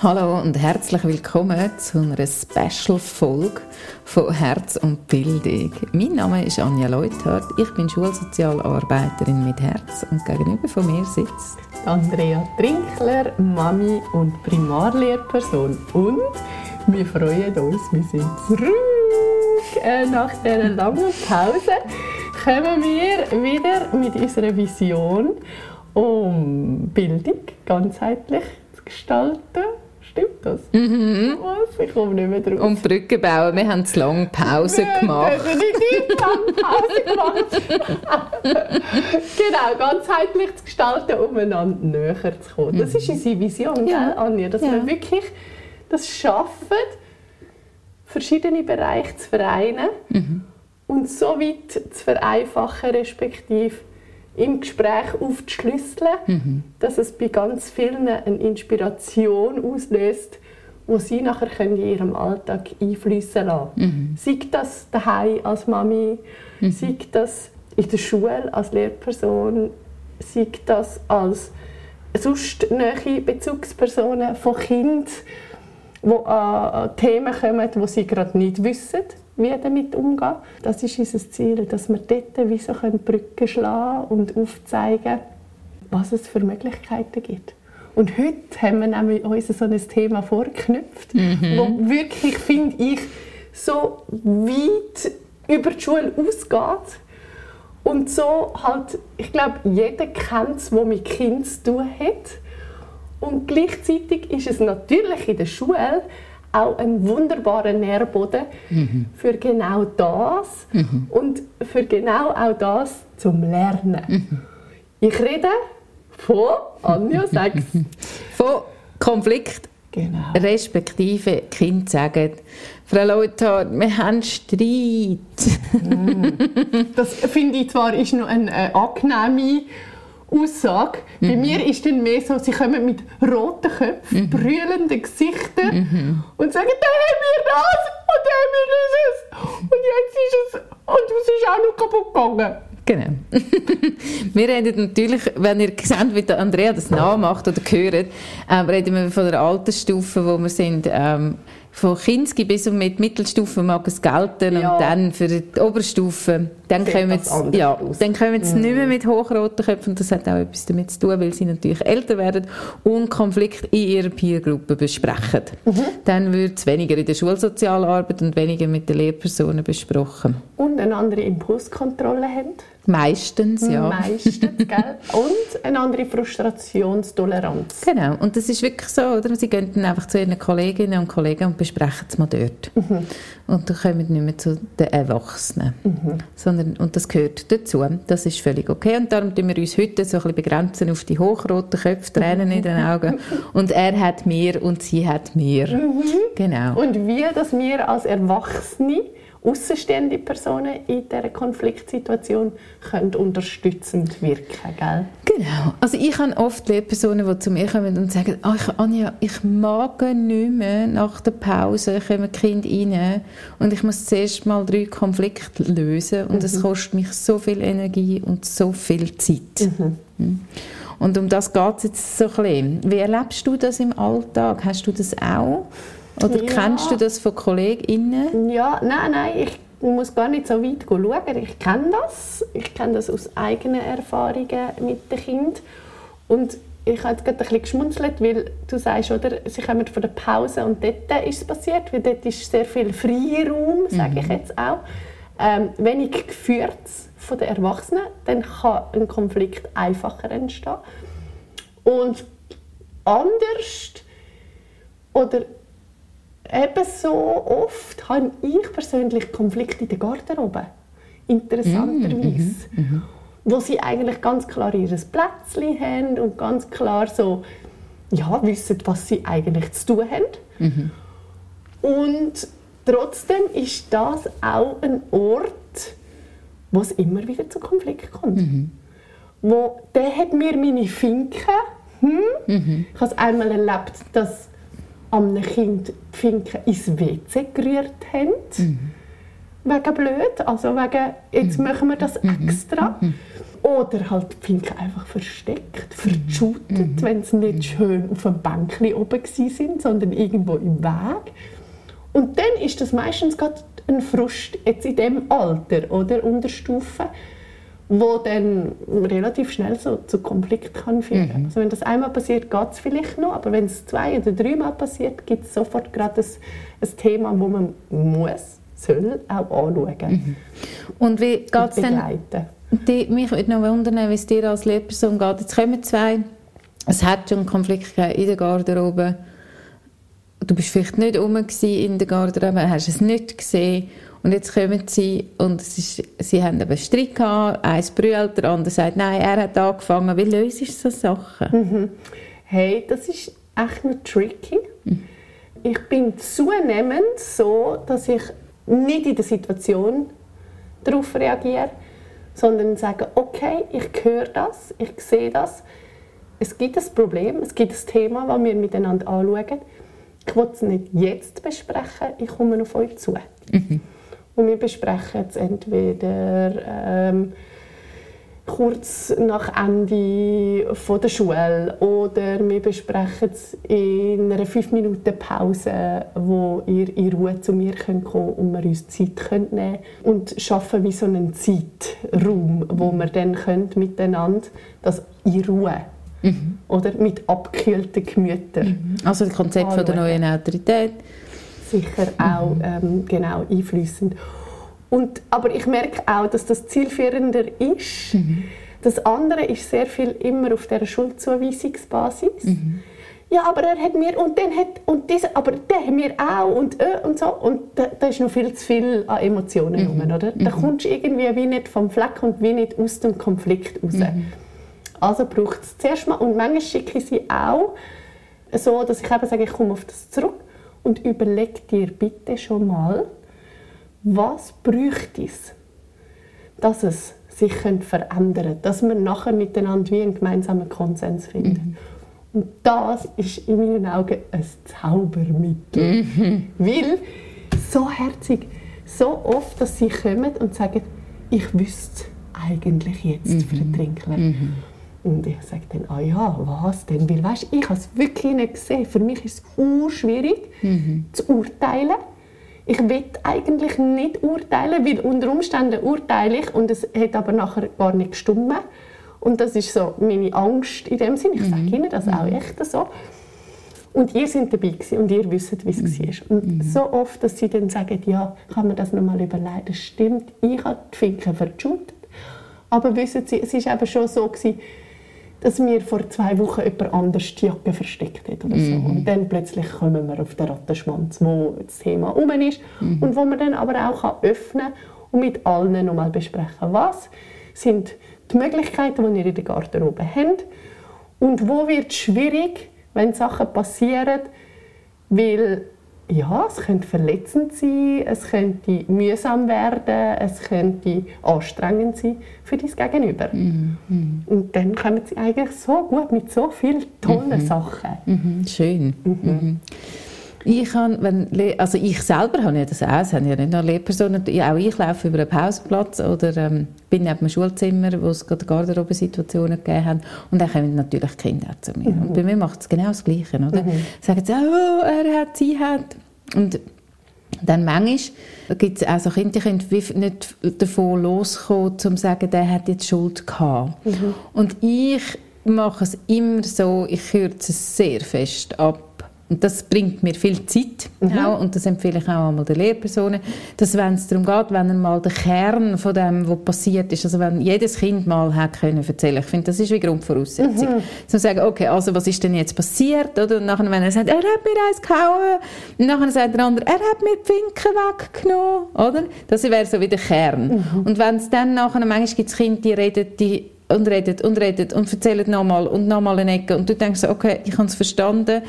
Hallo und herzlich willkommen zu einer Special-Folge von Herz und Bildung. Mein Name ist Anja Leuthardt, ich bin Schulsozialarbeiterin mit Herz und gegenüber von mir sitzt Andrea Trinkler, Mami und Primarlehrperson. Und wir freuen uns, wir sind zurück. Äh, nach dieser langen Pause kommen wir wieder mit unserer Vision um Bildung ganzheitlich zu gestalten. Stimmt das? Mhm. Was? Ich komme nicht mehr drauf. Und Brücken bauen. Wir haben zu lange Pause gemacht. Wir haben definitiv lange Pause gemacht. genau, ganzheitlich zu gestalten, um einander näher zu kommen. Das ist unsere Vision, Ja. Anja? Dass Ja. wir wirklich das schaffen, verschiedene Bereiche zu vereinen und so weit zu vereinfachen, respektive im Gespräch aufzuschlüsseln, dass es bei ganz vielen eine Inspiration auslöst, wo sie nachher können in ihrem Alltag einfließen lassen. Sei das daheim als Mami, sei das in der Schule als Lehrperson, sei das als sonst nahe Bezugspersonen von die an an Themen kommen, die sie gerade nicht wissen, wie damit umgehen. Das ist unser Ziel, dass wir dort wie so können Brücken schlagen und aufzeigen, was es für Möglichkeiten gibt. Und heute haben wir nämlich uns so ein Thema vorgeknüpft, wo wirklich, finde ich, so weit über die Schule ausgeht. Und so halt, ich glaube, jeder kennt es, der mit Kindern zu tun hat. Und gleichzeitig ist es natürlich in der Schule auch ein wunderbarer Nährboden für genau das und für genau auch das zum Lernen. Ich rede von Anja Sechs. Von Konflikt Genau. respektive Kind sagen, Frau Leuthardt, wir haben Streit. Das finde ich zwar ist noch eine äh, angenehme Aussage. Bei mir ist dann mehr so, sie kommen mit roten Köpfen, brüllenden Gesichtern und sagen, da haben wir das und da haben wir dieses und jetzt ist es und es ist auch noch kaputt gegangen. Genau. wir reden natürlich, wenn ihr seht, wie der Andrea das nachmacht oder hört, ähm, reden wir von der Altersstufe, wo wir sind. Ähm, von Kinski bis und mit Mittelstufe mag es gelten Ja. und dann für die Oberstufe, dann Sieht kommen sie, ja, aus. dann kommen sie nicht mehr mit hochroten Köpfen und das hat auch etwas damit zu tun, weil sie natürlich älter werden und Konflikte in ihrer Peergruppe besprechen. Mhm. Dann wird es weniger in der Schulsozialarbeit und weniger mit den Lehrpersonen besprochen. Und eine andere Impulskontrolle haben. Meistens, ja. Meistens, gell? Und eine andere Frustrationstoleranz. Genau, und das ist wirklich so, oder? Sie gehen dann einfach zu ihren Kolleginnen und Kollegen und besprechen es mal dort. Und dann kommen nicht mehr zu den Erwachsenen. Sondern, und das gehört dazu. Das ist völlig okay. Und darum tun wir uns heute so ein bisschen begrenzen auf die hochroten Köpfe, Tränen in den Augen. Und er hat mir und sie hat mir. Genau. Und wie, dass wir als Erwachsene, außenstehende Personen in dieser Konfliktsituation können unterstützend wirken gell? Genau. Also ich habe oft Lehrpersonen, die zu mir kommen und sagen, «Ah, ich, Anja, ich mag nicht mehr nach der Pause, kommen Kinder rein und ich muss zuerst mal drei Konflikte lösen und es kostet mich so viel Energie und so viel Zeit. Mhm. Und um das geht es jetzt so ein bisschen. Wie erlebst du das im Alltag? Hast du das auch? Oder Ja. kennst du das von KollegInnen? Ja, nein, nein, ich muss gar nicht so weit schauen. Ich kenne das. Ich kenne das aus eigenen Erfahrungen mit den Kindern. Und ich habe gerade ein bisschen geschmunzelt, weil du sagst, oder, sie kommen von der Pause und dort ist es passiert, weil dort ist sehr viel Freiraum, sage ich jetzt auch. Ähm, wenig geführt von den Erwachsenen, dann kann ein Konflikt einfacher entstehen. Und anders oder eben so oft habe ich persönlich Konflikte in der Garderobe. Interessanterweise. Wo sie eigentlich ganz klar ihr Plätzchen haben und ganz klar so, ja, wissen, was sie eigentlich zu tun haben. Und trotzdem ist das auch ein Ort, wo es immer wieder zu Konflikten kommt. Wo, der hat mir meine Finken, hm? ich habe es einmal erlebt, dass einem Kind die Finken ins WC gerührt haben. Wegen blöd, also wegen, jetzt machen wir das extra. Oder halt die Finken einfach versteckt, verschutet, mhm. wenn sie nicht schön auf einem Bänkchen oben sind, sondern irgendwo im Weg. Und dann ist das meistens gerade ein Frust jetzt in dem Alter oder Unterstufe, wo dann relativ schnell so zu Konflikt kann führen. Mhm. Also wenn das einmal passiert, geht es vielleicht noch, aber wenn es zwei oder dreimal passiert, gibt es sofort gerade ein, ein Thema, wo man muss, soll auch anschauen. Mhm. Und wie geht es dann? Die, mich würde noch wundern, wie es dir als Lehrperson geht. Jetzt kommen zwei, es hat schon einen Konflikt in der Garderobe. Du bist vielleicht nicht rum in der Garderobe, hast es nicht gesehen und jetzt kommen sie und ist, sie haben einen Streit gehabt, eins brüllt, der andere sagt, nein, er hat angefangen. Wie löst du so Sachen? Mhm. Hey, das ist echt noch tricky. Mhm. Ich bin zunehmend so, dass ich nicht in der Situation darauf reagiere, sondern sage, okay, ich höre das, ich sehe das, es gibt ein Problem, es gibt ein Thema, das wir miteinander anschauen. Ich will es nicht jetzt besprechen, ich komme auf euch zu. Mhm. Und wir besprechen es entweder ähm, kurz nach Ende von der Schule oder wir besprechen es in einer 5 Minuten Pause, wo ihr in Ruhe zu mir könnt kommen und wir uns Zeit könnt nehmen und schaffen wie so einen Zeitraum, wo wir dann könnt miteinander das in Ruhe mhm. oder mit abgekühlten Gemütern. Mhm. Also das Konzept von der neuen Autorität sicher auch ähm, genau einfließend. Und, aber ich merke auch, dass das zielführender ist. Mhm. Das andere ist sehr viel immer auf der Schuldzuweisungsbasis. Mhm. Ja, aber er hat mir und den hat und diese, aber der hat mir auch und äh, und so und da, da, ist noch viel zu viel an Emotionen mhm. rum, oder? Da mhm. kommst du irgendwie wie nicht vom Fleck und wie nicht aus dem Konflikt raus. Mhm. Also braucht es zuerst mal und manchmal schicke ich sie auch so, dass ich eben sage, ich komme auf das zurück und überleg dir bitte schon mal, was bräuchte es, dass es sich verändern könnte, dass wir nachher miteinander wie einen gemeinsamen Konsens finden. Mhm. Und das ist in meinen Augen ein Zaubermittel. Mhm. Weil, so herzig, so oft, dass sie kommen und sagen, ich wüsste eigentlich jetzt mhm. für den Trinkler. Mhm. Und ich sage dann, ah ja, was denn? Weil weißt, ich habe es wirklich nicht gesehen. Für mich ist es schwierig mhm. zu urteilen. Ich will eigentlich nicht urteilen, weil unter Umständen urteile ich und es hat aber nachher gar nicht gestimmt. Und das ist so meine Angst in dem Sinne. Ich sage mhm. Ihnen das auch mhm. echt so. Und ihr seid dabei gewesen und ihr wisst, wie es mhm. war. Und mhm. so oft, dass sie dann sagen, ja, kann man das nochmal überlegen. Das stimmt, ich habe die Finken verschuldet. Aber wissen Sie, es war eben schon so, gewesen, dass mir vor zwei Wochen jemand anders die Jacke versteckt hat oder so. Mhm. Und dann plötzlich kommen wir auf den Rattenschwanz, wo das Thema um ist mhm. und wo man dann aber auch öffnen kann und mit allen nochmal besprechen, was sind die Möglichkeiten, die ihr in der Garderobe habt und wo wird es schwierig, wenn Sachen passieren, weil ja, es könnte verletzend sein, es könnte mühsam werden, es könnte anstrengend sein für dein Gegenüber. Mhm. Und dann kommen sie eigentlich so gut mit so vielen tollen mhm. Sachen. Mhm. Schön. Ich, kann, wenn, also ich selber habe ja das auch, es haben ja nicht nur Lehrpersonen, auch ich laufe über einen Pausenplatz oder ähm, bin neben einem Schulzimmer, wo es gerade Garderobensituationen gegeben hat und dann kommen natürlich Kinder auch zu mir. Mhm. Und bei mir macht es genau das Gleiche, oder? Mhm. Sagen sie, oh, er hat, sie hat. Und dann manchmal gibt es auch so Kinder, die können nicht davon loskommen, um zu sagen, der hat jetzt Schuld gehabt. Mhm. Und ich mache es immer so, ich kürze es sehr fest ab und das bringt mir viel Zeit mhm. auch, und das empfehle ich auch einmal den Lehrpersonen, dass wenn es darum geht, wenn mal der Kern von dem, was passiert ist, also wenn jedes Kind mal hat können erzählen, ich finde, das ist wie Grundvoraussetzung. Mhm. Zu sagen, okay, also was ist denn jetzt passiert, oder? Und nachher, wenn er sagt, er hat mir eins gehauen, und nachher sagt der andere, er hat mir die Winkel weggenommen, oder? Das wäre so wie der Kern. Mhm. Und wenn es dann nachher, manchmal gibt es Kinder, die reden, die und redet und redet und erzählt nochmal und nochmal eine Ecke und du denkst, okay, ich habe es verstanden,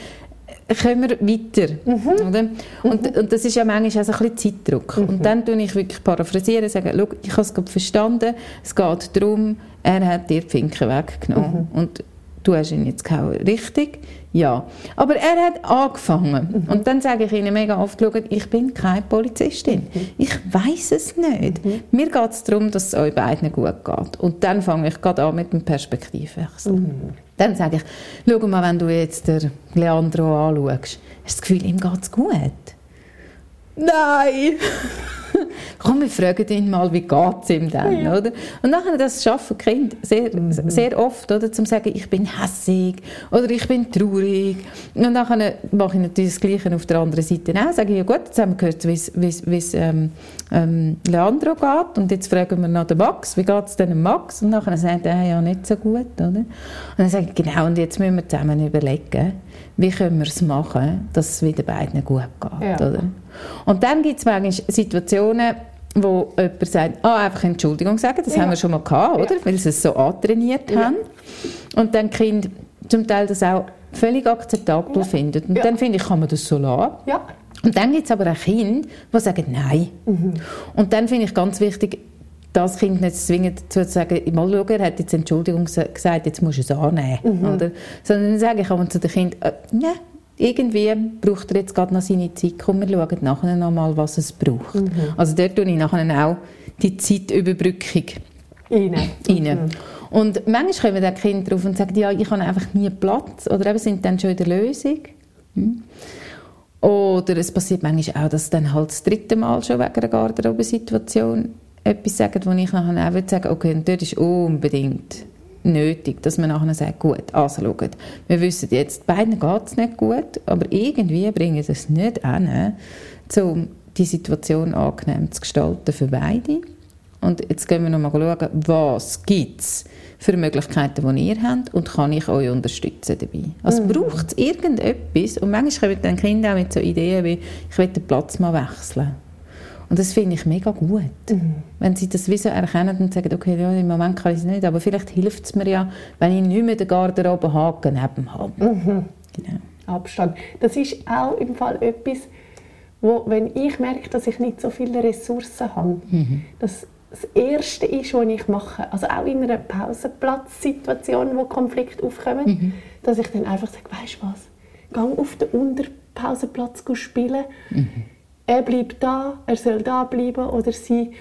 kommen wir weiter. Mhm. Oder? Und, mhm. und das ist ja manchmal auch ein bisschen Zeitdruck. Mhm. Und dann tue ich wirklich paraphrasieren und sage, ich habe es gerade verstanden, es geht darum, er hat dir die Finken weggenommen. Mhm. Und du hast ihn jetzt gehauen. Richtig, Ja, aber er hat angefangen. Mhm. Und dann sage ich ihnen mega oft, ich bin keine Polizistin. Mhm. Ich weiß es nicht. Mhm. Mir geht es darum, dass es euch beiden gut geht. Und dann fange ich gerade an mit dem Perspektivwechsel. Dann sage ich, schau mal, wenn du jetzt den Leandro anschaust, hast du das Gefühl, ihm geht es gut? Nein! Komm, wir fragen ihn mal, wie geht es ihm dann, ja. oder? Und nachher, das schaffen Kinder sehr, mhm. sehr oft, oder? Zum sagen, ich bin hässig oder ich bin traurig. Und nachher mache ich natürlich das Gleiche auf der anderen Seite auch. Sage ich, ja gut, jetzt haben wir gehört, wie es ähm, ähm, Leandro geht und jetzt fragen wir noch den Max, wie geht es denn Max? Und nachher sagt er, ja, nicht so gut, oder? Und dann sage ich, genau, und jetzt müssen wir zusammen überlegen, wie können wir es machen, dass es wieder beiden gut geht. Ja. Oder? Und dann gibt es manchmal Situationen, wo jemand sagt, ah, einfach Entschuldigung sagen, das ja. haben wir schon mal gehabt, oder? Ja. Weil sie es so antrainiert haben. Und dann Kind zum Teil das auch völlig akzeptabel findet. Und dann finde ich, kann man das so lassen. Und dann gibt es aber auch Kinder, die sagen Nein. Mhm. Und dann finde ich ganz wichtig, das Kind nicht zwingend dazu zu sagen, mal schauen, er hat jetzt Entschuldigung gesagt, jetzt musst du es annehmen. Mhm. Oder? Sondern dann sage ich auch zu dem Kind, äh, ja, irgendwie braucht er jetzt gerade noch seine Zeit, komm, wir schauen nachher noch mal, was es braucht. Mhm. Also dort tue ich nachher auch die Zeitüberbrückung rein. rein. Mhm. Und manchmal kommen dann Kinder drauf und sagen, ja, ich habe einfach nie Platz oder eben sind dann schon in der Lösung. Mhm. Oder es passiert manchmal auch, dass dann halt das dritte Mal schon wegen einer Garderobensituation etwas sagen, wo ich nachher auch würde sagen, okay, und dort ist unbedingt nötig, dass man nachher sagt, gut, also schaut, wir wissen jetzt, beiden geht es nicht gut, aber irgendwie bringen sie es nicht an, um die Situation angenehm zu gestalten für beide. Und jetzt gehen wir nochmal schauen, was gibt es für Möglichkeiten, die ihr habt und kann ich euch unterstützen dabei. Also mhm. braucht es irgendetwas und manchmal kommen dann Kinder auch mit so Ideen wie, ich will den Platz mal wechseln. Und das finde ich mega gut. Mhm. Wenn sie das wie so erkennen und sagen, okay, ja, im Moment kann ich es nicht, aber vielleicht hilft es mir ja, wenn ich nicht mehr den Garderobe Haken neben habe. Mhm. Genau. Abstand. Das ist auch im Fall etwas, wo, wenn ich merke, dass ich nicht so viele Ressourcen habe, mhm. das das Erste ist, was ich mache, also auch in einer Pausenplatzsituation, wo Konflikte aufkommen, mhm. dass ich dann einfach sage, weißt du was, geh auf den Unterpausenplatz spielen. Mhm er bleibt da, er soll da bleiben oder sie.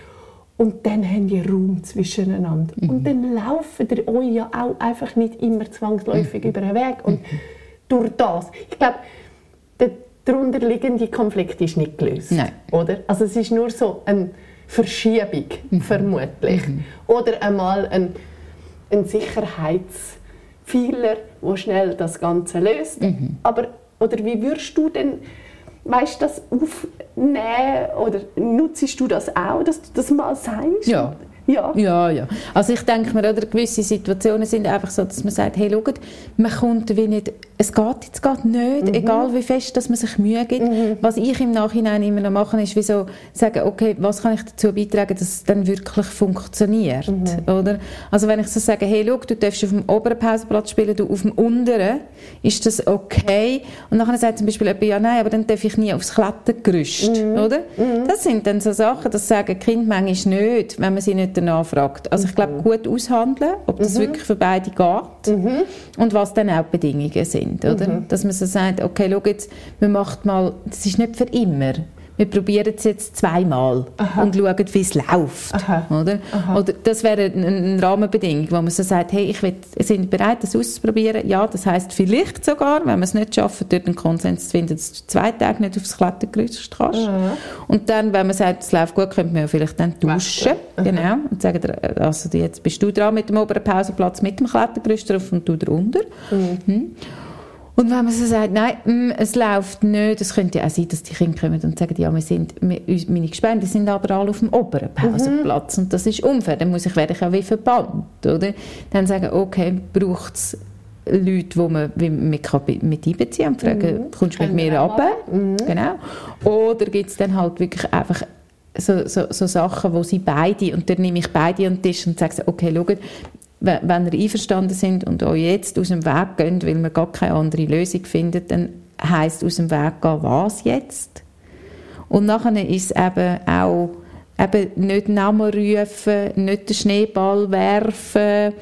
Und dann haben die Raum zwischeneinander. Mhm. Und dann laufen ihr euch ja auch einfach nicht immer zwangsläufig mhm. über den Weg. Und mhm. durch das, ich glaube, der darunterliegende Konflikt ist nicht gelöst. Nein. Oder? Also es ist nur so eine Verschiebung, mhm. vermutlich. Mhm. Oder einmal ein, ein Sicherheitsfehler, der schnell das Ganze löst. Aber, oder wie würdest du denn weißt, das aufnehmen oder nutzt du das auch, dass du das mal sagst? Ja. Ja. ja, ja. Also ich denke mir, oder gewisse Situationen sind einfach so, dass man sagt, hey, schaut, man kommt wie nicht, es geht jetzt geht nicht, mhm. egal wie fest, dass man sich Mühe gibt. Mhm. Was ich im Nachhinein immer noch mache, ist wie so sagen, okay, was kann ich dazu beitragen, dass es dann wirklich funktioniert, mhm. oder? Also wenn ich so sage, hey, schau, du darfst auf dem oberen Pausenplatz spielen, du auf dem unteren, ist das okay? Und dann sagt zum Beispiel jemand, ja, nein, aber dann darf ich nie aufs Klettergerüst, mhm. oder? Mhm. Das sind dann so Sachen, das sagen Kinder manchmal nicht, wenn man sie nicht danach fragt. Also ich glaube, mhm. gut aushandeln, ob das mhm. wirklich für beide geht mhm. und was dann auch die Bedingungen sind, oder? Mhm. Dass man so sagt, okay, schau jetzt, man macht mal, das ist nicht für immer wir probieren es jetzt zweimal Aha. und schauen, wie es läuft. Aha. Oder? Aha. oder das wäre eine Rahmenbedingung, wo man so sagt, hey, ich will, sind bereit, das auszuprobieren. Ja, das heißt vielleicht sogar, wenn wir es nicht schaffen, dort einen Konsens zu finden, dass du zwei Tage nicht aufs Klettergerüst kannst. Und dann, wenn man sagt, es läuft gut, könnte man ja vielleicht dann tauschen. Genau. Und sagen, also jetzt bist du dran mit dem oberen Pausenplatz mit dem Klettergerüst drauf und du drunter. Mhm. Hm. Und wenn man so sagt, nein, mm, es läuft nicht, es könnte ja auch sein, dass die Kinder kommen und sagen, ja, wir sind, wir, meine Gespende sind aber alle auf dem oberen Pausenplatz mhm. und das ist unfair, dann muss ich, werde ich auch wie verbannt, oder? Dann sagen, okay, braucht es Leute, die man mit, mit einbeziehen und fragen, mhm. kommst du mit mir runter? Mhm. Genau. Oder gibt es dann halt wirklich einfach so, so, so Sachen, wo sie beide, und dann nehme ich beide an den Tisch und sage, okay, schaut, wenn ihr einverstanden sind und euch jetzt aus dem Weg gehen, weil man gar keine andere Lösung findet, dann heisst aus dem Weg gehen, was jetzt? Und nachher ist es eben auch eben nicht Namen rufen, nicht den Schneeball werfen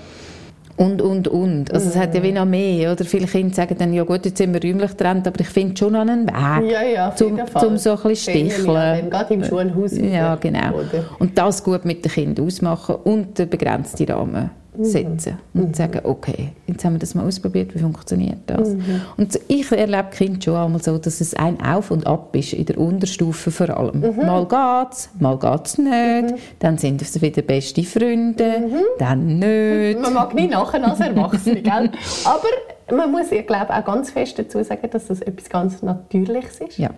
Und, und, und. Also es hat ja wie noch mehr, oder? Viele Kinder sagen dann, ja gut, jetzt sind wir räumlich getrennt, aber ich finde schon noch einen Weg, Ja, ja, zum, zum so ein bisschen sticheln. Gerade im Schulhaus. wieder, Ja, genau. Oder? Und das gut mit den Kindern ausmachen und den begrenzten Rahmen setzen. Und sagen, okay, jetzt haben wir das mal ausprobiert, wie funktioniert das? Und ich erlebe Kind schon einmal so, dass es ein Auf und Ab ist, in der Unterstufe vor allem. Mal geht's, mal geht's nicht, dann sind es wieder beste Freunde, dann nicht. Man mag nie nachher als Erwachsene, gell? Aber man muss, ich glaube, auch ganz fest dazu sagen, dass das etwas ganz Natürliches ist. Ja.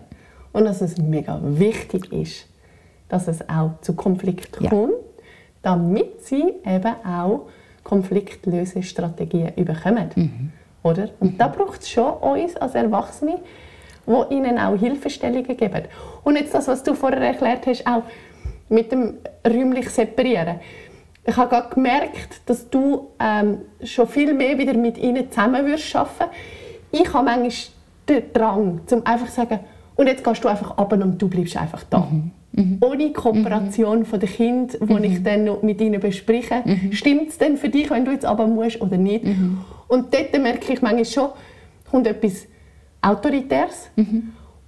Und dass es mega wichtig ist, dass es auch zu Konflikten Ja. kommt, damit sie eben auch Konfliktlösestrategien bekommen. Mhm. Oder? Und da braucht es schon uns als Erwachsene, die ihnen auch Hilfestellungen geben. Und jetzt das, was du vorher erklärt hast, auch mit dem räumlich Separieren. Ich habe gerade gemerkt, dass du ähm, schon viel mehr wieder mit ihnen zusammen würdest arbeiten. Ich habe manchmal den Drang, zum einfach zu sagen, und jetzt gehst du einfach ab und du bleibst einfach da. Ohne Kooperation von den Kindern, die ich dann noch mit ihnen bespreche. Stimmt es denn für dich, wenn du jetzt aber musst oder nicht? Und dort merke ich manchmal schon, kommt etwas Autoritäres.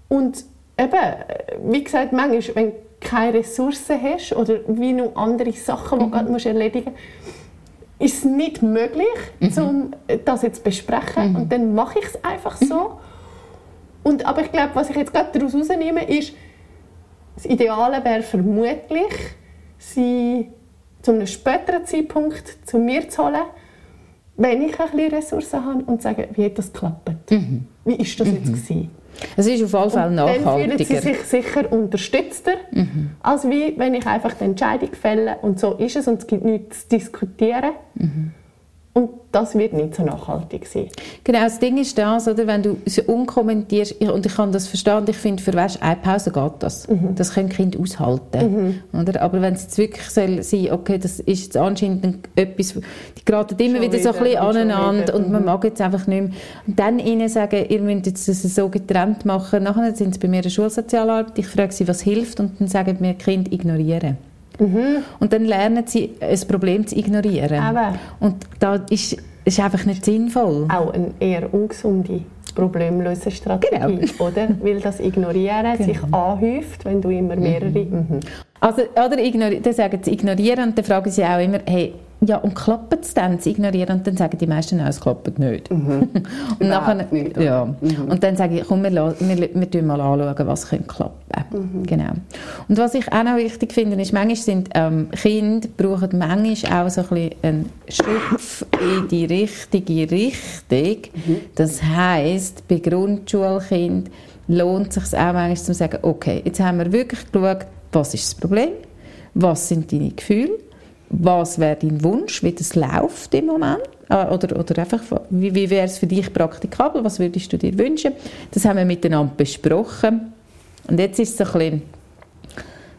Und eben, wie gesagt, manchmal, wenn du keine Ressourcen hast oder wie noch andere Sachen, die du gerade erledigen musst, ist es nicht möglich, um das jetzt zu besprechen. Und dann mache ich es einfach so. Und, aber ich glaube, was ich jetzt gerade daraus herausnehme, ist, das Ideale wäre vermutlich, sie zu einem späteren Zeitpunkt zu mir zu holen, wenn ich ein bisschen Ressourcen habe und sagen, wie hat das geklappt? Wie ist das jetzt gewesen? Es ist auf alle Fälle Dann fühlen sie nachhaltiger. sich sicher unterstützter, als wie wenn ich einfach die Entscheidung fälle und so ist es und es gibt nichts zu diskutieren. Und das wird nicht so nachhaltig sein. Genau, das Ding ist das, oder, wenn du es unkommentierst, ich- und ich kann das verstehen, ich finde, für weißt, eine Pause geht das. Das können Kinder aushalten. Oder? Aber wenn es jetzt wirklich soll sein okay, das ist jetzt anscheinend ein- etwas, die geraten immer Schon wieder so ein wieder bisschen aneinander wieder. und man mag jetzt einfach nicht mehr. Und dann ihnen sagen, ihr müsst jetzt das so getrennt machen. Nachher sind sie bei mir in der Schulsozialarbeit, ich frage sie, was hilft, und dann sagen mir die Kinder, ignorieren. Und dann lernen sie, ein Problem zu ignorieren. Eben. Und da ist, ist einfach nicht sinnvoll. Auch eine eher ungesunde Problemlösestrategie, oder? Weil das Ignorieren sich anhäuft, wenn du immer mehrere... Mhm. Also, oder ignori dann sagen sie ignorieren und dann fragen sie auch immer, hey, ja, und klappt es dann, zu ignorieren? Und dann sagen die meisten, nein, es klappt nicht. und, nachher, nicht, ja. und dann sage ich, komm, wir, wir, wir tun mal anschauen, was könnte klappen. Genau. Und was ich auch noch wichtig finde, ist, manchmal sind ähm, Kinder brauchen manchmal auch so ein bisschen einen Schubf in die richtige Richtung. Das heisst, bei Grundschulkindern lohnt es sich auch manchmal zu sagen, okay, jetzt haben wir wirklich geschaut, was ist das Problem, was sind deine Gefühle, was wäre dein Wunsch, wie das läuft im Moment Äh, oder, oder einfach, wie, wie wäre es für dich praktikabel, was würdest du dir wünschen. Das haben wir miteinander besprochen und jetzt ist es so ein bisschen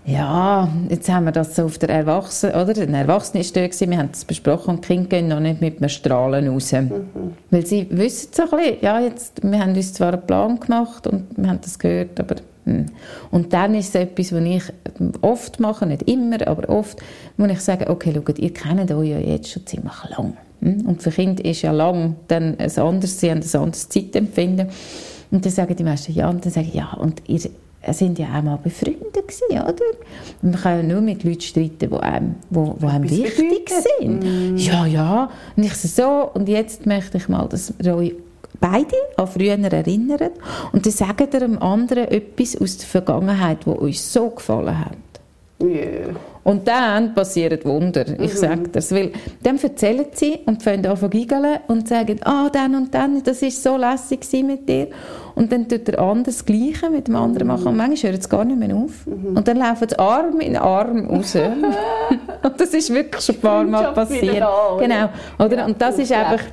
ja, jetzt haben wir das so auf der Erwachsenen, oder? Ein Erwachsener war da, gewesen, wir haben das besprochen und die Kinder gehen noch nicht mit einem Strahlen raus. Weil sie wissen so ein bisschen, ja, jetzt, wir haben uns zwar einen Plan gemacht und wir haben das gehört, aber... hm. Und dann ist es etwas, was ich oft mache, nicht immer, aber oft, wo ich sage, okay, schaut, ihr kennt euch ja jetzt schon ziemlich lang. Hm? Und für Kinder ist ja lang dann ein anderes, sie haben ein anderes Zeitempfinden. Und dann sagen die meisten ja, und dann sage ich, ja, und ihr sind ja auch mal befreundet gewesen, oder? Und man kann ja nur mit Leuten streiten, die einem, wo, wo einem wichtig sind. Ja, ja. Und ich so, so, und jetzt möchte ich mal, dass ihr euch beide an früher erinnert und dann sagt ihr dem anderen etwas aus der Vergangenheit, das euch so gefallen hat. Yeah. Und dann passieren Wunder, ich sage das. Weil dann erzählen sie und fangen an zu giggeln und sagen, ah, dann und dann, das war so lässig mit dir. Und dann tut der andere das Gleiche mit dem anderen machen. Und manchmal hört es gar nicht mehr auf. Und dann laufen sie Arm in Arm raus. und das ist wirklich schon ein paar Mal passiert. oder? Genau, oder? Ja, und das ist einfach...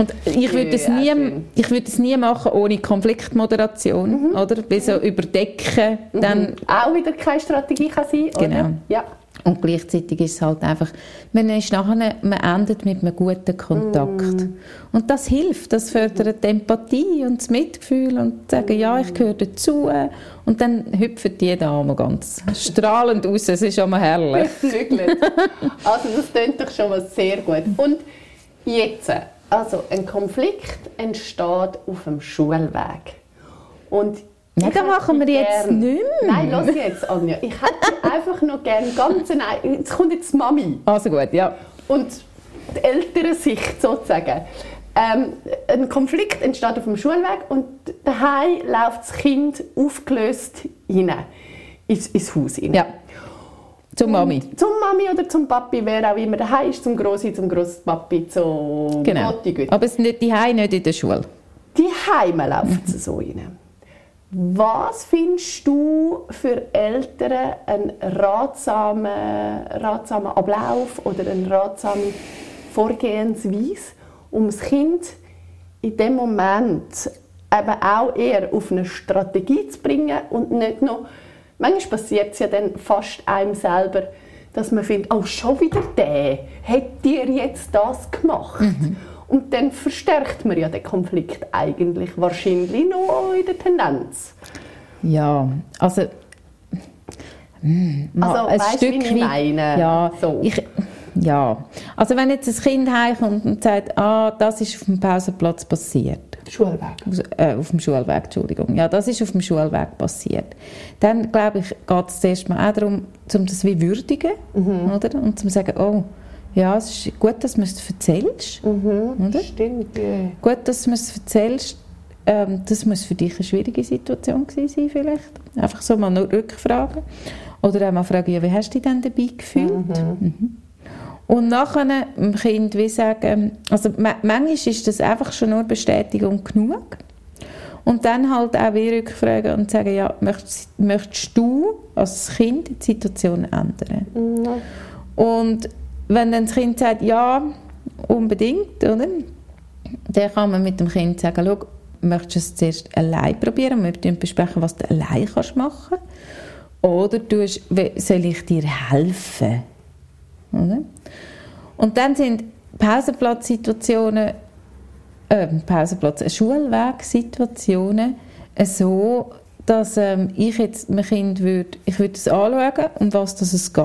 Und ich würde es nie, ich würde es nie machen ohne Konfliktmoderation, oder? Wie so überdecken, dann Auch wieder keine Strategie kann sein, oder? Genau. Ja. und gleichzeitig ist es halt einfach, man ist nachher, man endet mit einem guten Kontakt. Und das hilft, das fördert die Empathie und das Mitgefühl und sagen, ja, ich gehöre dazu. Und dann hüpfen die da mal ganz strahlend raus, es ist schon mal herrlich. Wirklich. Also das klingt doch schon mal sehr gut. Und Jetzt, also ein Konflikt entsteht auf dem Schulweg. Und ja, das machen wir hätte jetzt gern- nicht mehr. Nein, lass jetzt, Anja. Ich hätte einfach noch gerne ganz eine... Jetzt kommt jetzt Mami Also gut, ja. und die ältere Sicht sozusagen. Ähm, ein Konflikt entsteht auf dem Schulweg und daheim läuft das Kind aufgelöst rein, ins, ins Haus rein. Ja. Zum Mami. Zum Mami oder zum Papi, wer auch immer daheim ist, zum Grossi, zum Grosspapi, zum Genau. Gotti. Aber es sind nicht die Hause, nicht in der Schule. Die Heime läuft es so rein. Was findest du für Eltern einen ratsamen, ratsamen Ablauf oder eine ratsame Vorgehensweise, um das Kind in dem Moment eben auch eher auf eine Strategie zu bringen und nicht noch, manchmal passiert es ja dann fast einem selber, dass man findet, oh, schon wieder der, hat dir jetzt das gemacht? Und dann verstärkt man ja den Konflikt eigentlich wahrscheinlich noch in der Tendenz. Ja, also... hm, mal Also, weisst, wie ich meine? Ja, So. ich, ja, also wenn jetzt ein Kind heimkommt und sagt, ah, das ist auf dem Pausenplatz passiert, Schulweg. Aus- äh, auf dem Schulweg, Entschuldigung. Ja, das ist auf dem Schulweg passiert. Dann, glaube ich, geht es zuerst mal auch darum, um das wie würdigen, Mhm. oder? Und zu sagen, oh, ja, es ist gut, dass du es erzählst, Mhm. oder? Stimmt, ja. Gut, dass du es erzählst. Ähm, das muss für dich eine schwierige Situation gewesen sein, vielleicht. Einfach so mal nur rückfragen. Oder auch mal fragen, ja, wie hast du dich denn dabei gefühlt? Mhm. Und nachher dem Kind wie sagen, also ma- manchmal ist das einfach schon nur Bestätigung genug. Und dann halt auch wie rückfragen und sagen, ja, möchtest, möchtest du als Kind die Situation ändern? Und wenn dann das Kind sagt, ja, unbedingt, oder? Dann kann man mit dem Kind sagen, schau, möchtest du es zuerst allein probieren? Wir besprechen, was du allein kannst machen Oder we- soll ich dir helfen? Oder? Und dann sind Pausenplatzsituationen, äh, Pausenplatz, Schulwegsituationen äh, so, dass ähm, ich jetzt mein Kind würde, ich würde es anschauen, um was das es geht.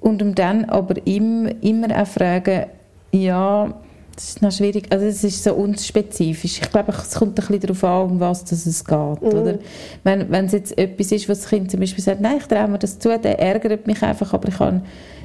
Und um dann aber immer, immer auch fragen, ja, das ist noch schwierig, also es ist so unspezifisch. Ich glaube, es kommt ein bisschen darauf an, um was das es geht. Oder? Wenn, wenn es jetzt etwas ist, was das Kind zum Beispiel sagt, nein, ich traue mir das zu, der ärgert mich einfach, aber ich kann,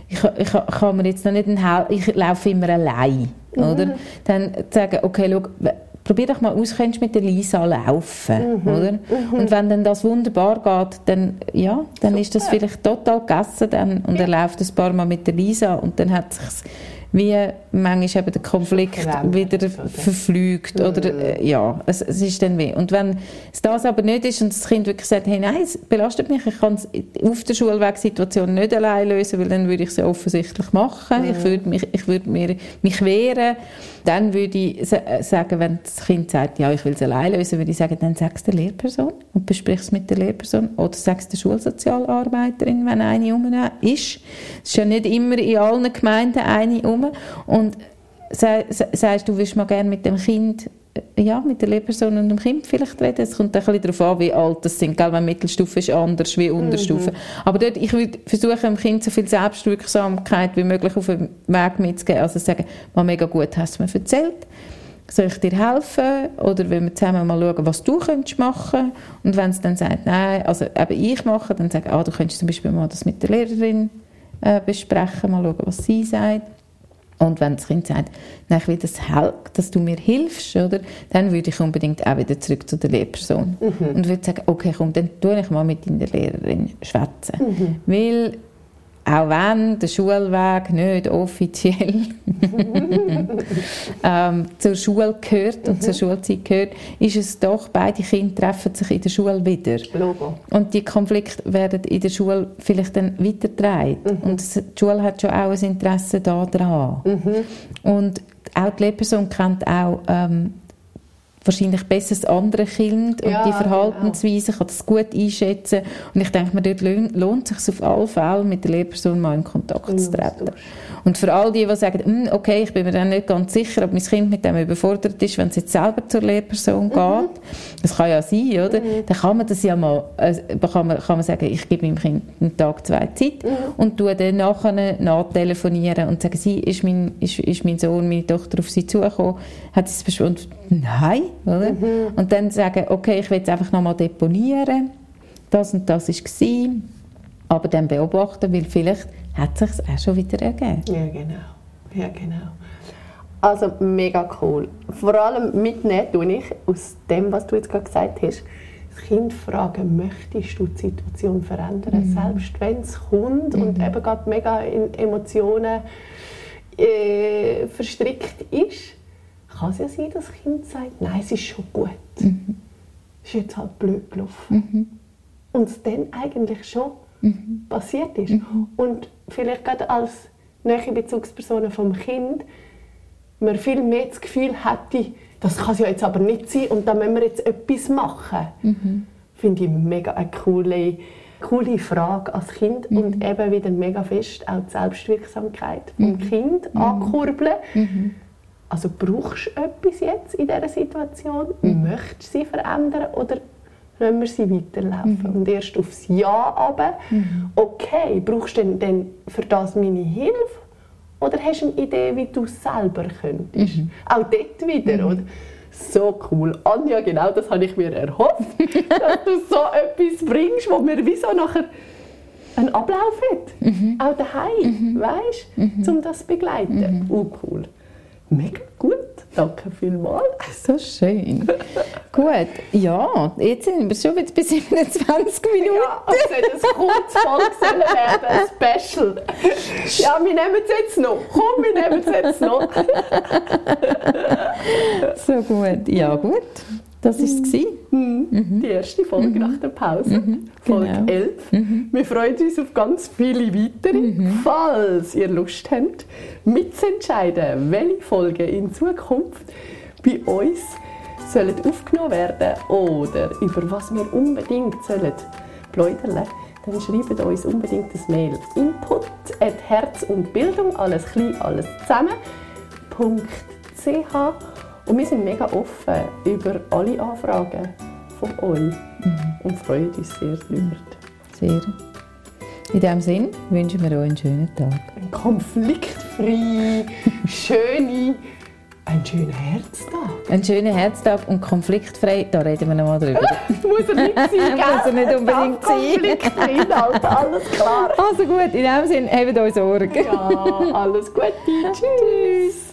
ich, ich, kann mir jetzt noch nicht einen ich laufe immer allein. Oder? Dann sagen, okay, schau, probier doch mal aus, könntest du mit der Lisa laufen, oder? Und wenn dann das wunderbar geht, dann, ja, dann ist das vielleicht total gegessen dann, und er läuft ein paar Mal mit der Lisa und dann hat sich wie manchmal eben der Konflikt wieder oder? verflügt oder äh, ja, es, es ist dann weh. Und wenn es das aber nicht ist und das Kind wirklich sagt, hey nein, es belastet mich, ich kann es auf der Schulwegsituation nicht allein lösen, weil dann würde ich es ja offensichtlich machen, ich würde mich, ich würde mir, mich wehren, dann würde ich äh, sagen, wenn das Kind sagt, ja, ich will es allein lösen, würde ich sagen, dann sag es der Lehrperson und besprich es mit der Lehrperson oder sag es der Schulsozialarbeiterin, wenn eine rum ist. Es ist ja nicht immer in allen Gemeinden eine rum und sa- sagst du, willst mal gerne mit dem Kind äh, ja, mit der Lehrperson und dem Kind vielleicht reden. Es kommt ein bisschen darauf an, wie alt das sind. Gell? Wenn Mittelstufe ist anders wie Unterstufe. Aber dort, ich würde versuchen, dem Kind so viel Selbstwirksamkeit wie möglich auf den Weg mitzugeben. Also sagen, mal mega gut hast du mir erzählt. Soll ich dir helfen? Oder wenn wir zusammen mal schauen, was du könntest machen Und wenn es dann sagt, nein, also eben ich mache, dann sage ich, ah, du könntest zum Beispiel mal das mit der Lehrerin äh, besprechen, mal schauen, was sie sagt. Und wenn das Kind sagt, ich will, das hel- dass du mir hilfst, oder, dann würde ich unbedingt auch wieder zurück zu der Lehrperson. Und würde sagen, okay, komm, dann tue ich mal mit deiner Lehrerin schwätzen. Weil, auch wenn der Schulweg nicht offiziell ähm, zur Schule gehört und zur Schulzeit gehört, ist es doch, beide Kinder treffen sich in der Schule wieder. Logo. Und die Konflikte werden in der Schule vielleicht dann weitergetragen. Und es- die Schule hat schon auch ein Interesse daran. Und auch die Lehrperson kennt auch ähm, wahrscheinlich besser das andere Kind und Ja, die Verhaltensweise, kann das gut einschätzen. Und ich denke mir, dort lohnt, lohnt es sich auf alle Fälle, mit der Lehrperson mal in Kontakt zu treten. Und für all die, die sagen, hm, okay, ich bin mir dann nicht ganz sicher, ob mein Kind mit dem überfordert ist, wenn es jetzt selber zur Lehrperson mhm. geht, das kann ja sein, oder? Mhm. Dann kann man das ja mal, äh, kann, man, kann man sagen, ich gebe meinem Kind einen Tag, zwei Zeit mhm. und tue dann nachher nachtelefonieren und sagen, sie, ist mein, ist, ist mein Sohn, meine Tochter auf sie zugekommen, hat sie es verschwunden? Nein, oder? Mhm. Und dann sagen, okay, ich will es einfach nochmal deponieren, das und das war aber dann beobachten, weil vielleicht hat es sich auch schon wieder ergeben. Ja, genau. Ja, genau. Also mega cool. Vor allem mitnehmen tue ich aus dem, was du jetzt gerade gesagt hast, das Kind fragen, möchtest du die Situation verändern? Mhm. Selbst wenn es kommt mhm. und eben gerade mega in Emotionen äh, verstrickt ist, kann es ja sein, dass das Kind sagt, nein, es ist schon gut. Mhm. Es ist jetzt halt blöd gelaufen. Mhm. Und es dann eigentlich schon mhm. passiert ist. Mhm. Und vielleicht gerade als neue Bezugsperson vom Kind man viel mehr das Gefühl hätte, das kann es ja jetzt aber nicht sein und da müssen wir jetzt etwas machen. Mhm. Finde ich mega eine coole, coole Frage als Kind mhm. und eben wieder mega fest auch die Selbstwirksamkeit vom mhm. Kind mhm. ankurbeln. Mhm. Also brauchst du etwas jetzt in dieser Situation? Mhm. Möchtest du sie verändern oder lassen wir sie weiterlaufen. Mhm. Und erst aufs Ja aber, mhm. okay, brauchst du denn, denn für das meine Hilfe? Oder hast du eine Idee, wie du es selber könntest? Mhm. Auch dort wieder, mhm. oder? So cool. Anja, genau das habe ich mir erhofft, dass du so etwas bringst, wo mir wie so nachher einen Ablauf hat. Mhm. Auch daheim, mhm. weißt du, um das zu begleiten. Mhm. Oh, cool. Mega gut. Danke vielmals. So schön. Gut, ja, jetzt sind wir schon wieder bei 27 Minuten. Ja, also das Kurzfolge werden, ein Special. Ja, wir nehmen es jetzt noch. Komm, wir nehmen es jetzt noch. so gut, ja gut. Das war es. Mhm. Mhm. Die erste Folge mhm. nach der Pause. Mhm. Folge genau. 11. Mhm. Wir freuen uns auf ganz viele weitere. Falls ihr Lust habt, mitzuentscheiden, welche Folgen in Zukunft bei uns sollen aufgenommen werden oder über was wir unbedingt sollen plaudern dann schreibt uns unbedingt das Mail input at herz und Bildung, alles klein, alles zusammen, .ch und wir sind mega offen über alle Anfragen von euch mhm. und freuen uns sehr darüber. Sehr. In diesem Sinne wünschen wir euch einen schönen Tag. Ein konfliktfrei, schöne, ein schöner Herztag. Ein schöner Herztag und konfliktfrei, da reden wir noch mal drüber. Muss er nicht sein, gell? Muss er nicht unbedingt sein. Konfliktfrei, alles klar. Also gut, in diesem Sinne, haben wir uns Sorgen. Ja, alles Gute. Tschüss.